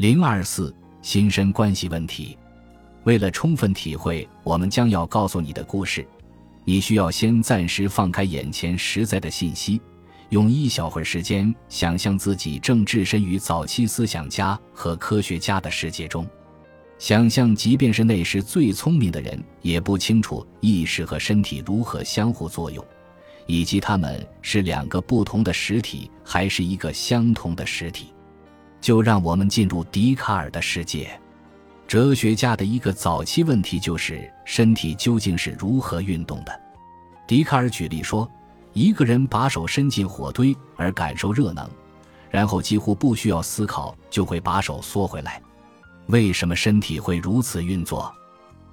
零二四心身关系问题。为了充分体会我们将要告诉你的故事，你需要先暂时放开眼前实在的信息，用一小会儿时间想象自己正置身于早期思想家和科学家的世界中。想象，即便是那时最聪明的人，也不清楚意识和身体如何相互作用，以及他们是两个不同的实体，还是一个相同的实体。就让我们进入笛卡尔的世界。哲学家的一个早期问题就是身体究竟是如何运动的。笛卡尔举例说，一个人把手伸进火堆而感受热能，然后几乎不需要思考就会把手缩回来。为什么身体会如此运作？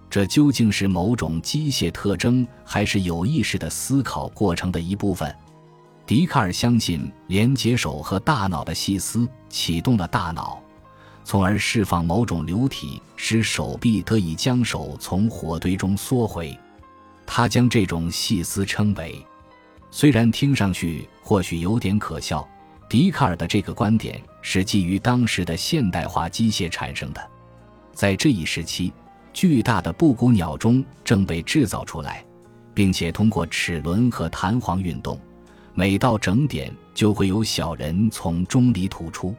这究竟是某种机械特征，还是有意识的思考过程的一部分？笛卡尔相信，连接手和大脑的细丝启动了大脑，从而释放某种流体，使手臂得以将手从火堆中缩回。他将这种细丝称为……虽然听上去或许有点可笑。笛卡尔的这个观点是基于当时的现代化机械产生的。在这一时期，巨大的布谷鸟钟正被制造出来，并且通过齿轮和弹簧运动，每到整点就会有小人从钟里吐出。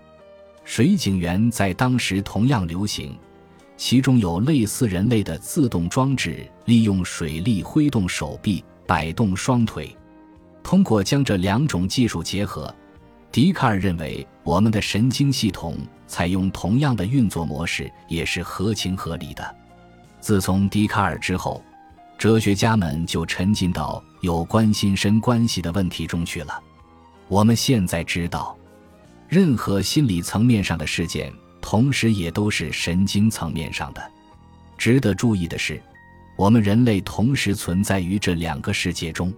水井员在当时同样流行，其中有类似人类的自动装置，利用水力挥动手臂、摆动双腿。通过将这两种技术结合。笛卡尔认为，我们的神经系统采用同样的运作模式也是合情合理的。自从笛卡尔之后，哲学家们就沉浸到有关心身关系的问题中去了。我们现在知道，任何心理层面上的事件，同时也都是神经层面上的。值得注意的是，我们人类同时存在于这两个世界中：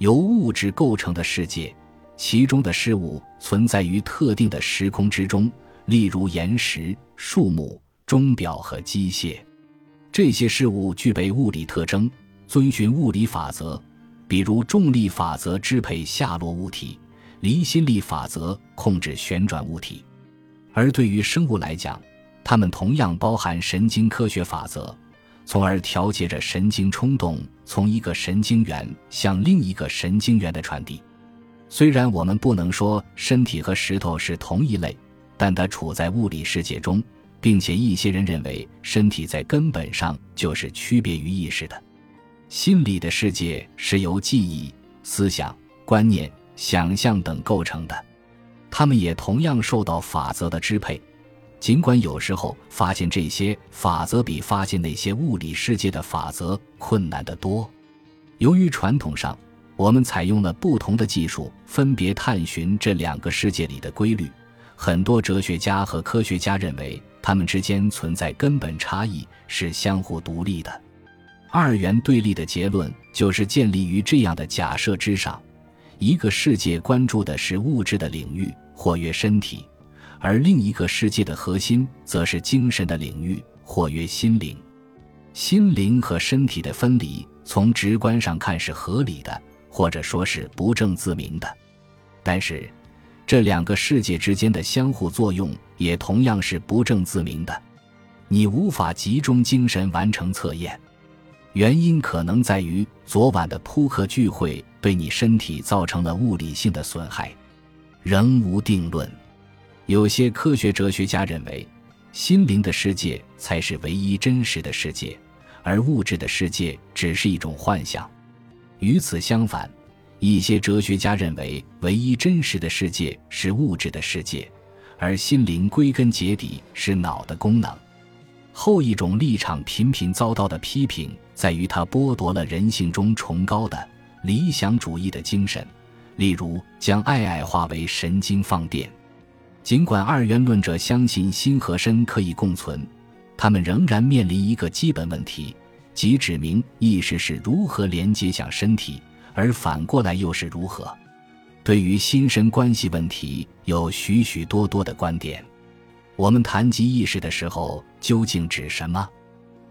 由物质构成的世界。其中的事物存在于特定的时空之中，例如岩石、树木、钟表和机械。这些事物具备物理特征，遵循物理法则，比如重力法则支配下落物体，离心力法则控制旋转物体。而对于生物来讲，它们同样包含神经科学法则，从而调节着神经冲动从一个神经元向另一个神经元的传递。虽然我们不能说身体和石头是同一类，但它处在物理世界中，并且一些人认为身体在根本上就是区别于意识的。心理的世界是由记忆、思想、观念、想象等构成的，它们也同样受到法则的支配。尽管有时候发现这些法则比发现那些物理世界的法则困难得多，由于传统上。我们采用了不同的技术，分别探寻这两个世界里的规律。很多哲学家和科学家认为，它们之间存在根本差异，是相互独立的。二元对立的结论就是建立于这样的假设之上：一个世界关注的是物质的领域，或曰身体；而另一个世界的核心则是精神的领域，或曰心灵。心灵和身体的分离，从直观上看是合理的。或者说是不证自明的，但是这两个世界之间的相互作用也同样是不证自明的。你无法集中精神完成测验，原因可能在于昨晚的扑克聚会对你身体造成了物理性的损害，仍无定论。有些科学哲学家认为，心灵的世界才是唯一真实的世界，而物质的世界只是一种幻想。与此相反，一些哲学家认为，唯一真实的世界是物质的世界，而心灵归根结底是脑的功能。后一种立场频频遭到的批评，在于它剥夺了人性中崇高的理想主义的精神，例如将爱爱化为神经放电。尽管二元论者相信心和身可以共存，他们仍然面临一个基本问题。即指明意识是如何连接向身体，而反过来又是如何。对于心身关系问题，有许许多多的观点。我们谈及意识的时候，究竟指什么？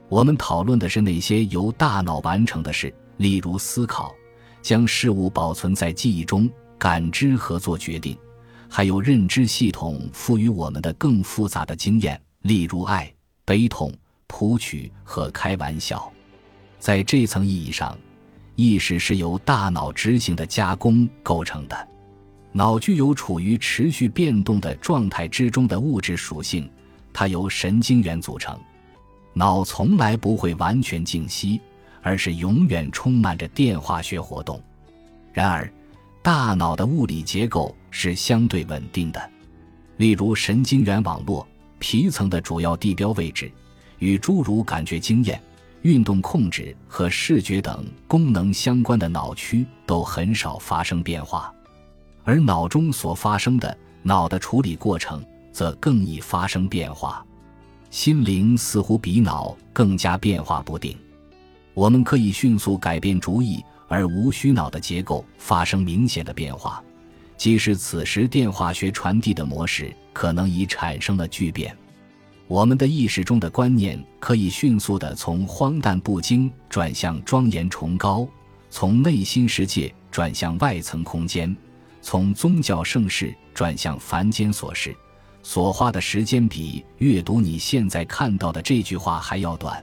我们讨论的是那些由大脑完成的事，例如思考，将事物保存在记忆中，感知和做决定，还有认知系统赋予我们的更复杂的经验，例如爱、悲痛、谱曲和开玩笑。在这层意义上，意识是由大脑执行的加工构成的。脑具有处于持续变动的状态之中的物质属性，它由神经元组成。脑从来不会完全静息，而是永远充满着电化学活动。然而，大脑的物理结构是相对稳定的。例如，神经元网络皮层的主要地标位置，与诸如感觉经验、运动控制和视觉等功能相关的脑区都很少发生变化，而脑中所发生的脑的处理过程则更易发生变化。心灵似乎比脑更加变化不定，我们可以迅速改变主意，而无需脑的结构发生明显的变化，即使此时电化学传递的模式可能已产生了巨变。我们的意识中的观念可以迅速地从荒诞不经转向庄严崇高，从内心世界转向外层空间，从宗教盛世转向凡间琐事。所花的时间比阅读你现在看到的这句话还要短，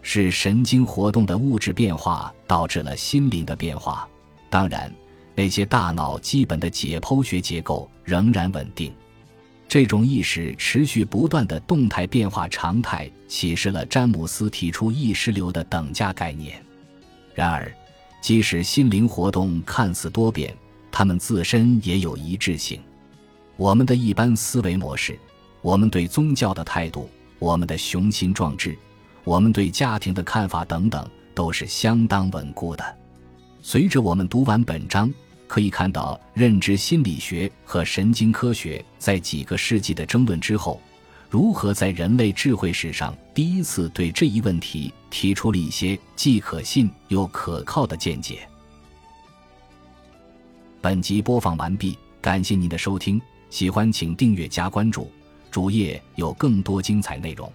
是神经活动的物质变化导致了心灵的变化。当然，那些大脑基本的解剖学结构仍然稳定。这种意识持续不断的动态变化常态，启示了詹姆斯提出意识流的等价概念。然而，即使心灵活动看似多变，它们自身也有一致性。我们的一般思维模式，我们对宗教的态度，我们的雄心壮志，我们对家庭的看法等等，都是相当稳固的。随着我们读完本章，可以看到，认知心理学和神经科学在几个世纪的争论之后，如何在人类智慧史上第一次对这一问题提出了一些既可信又可靠的见解。本集播放完毕，感谢您的收听。喜欢请订阅加关注，主页有更多精彩内容。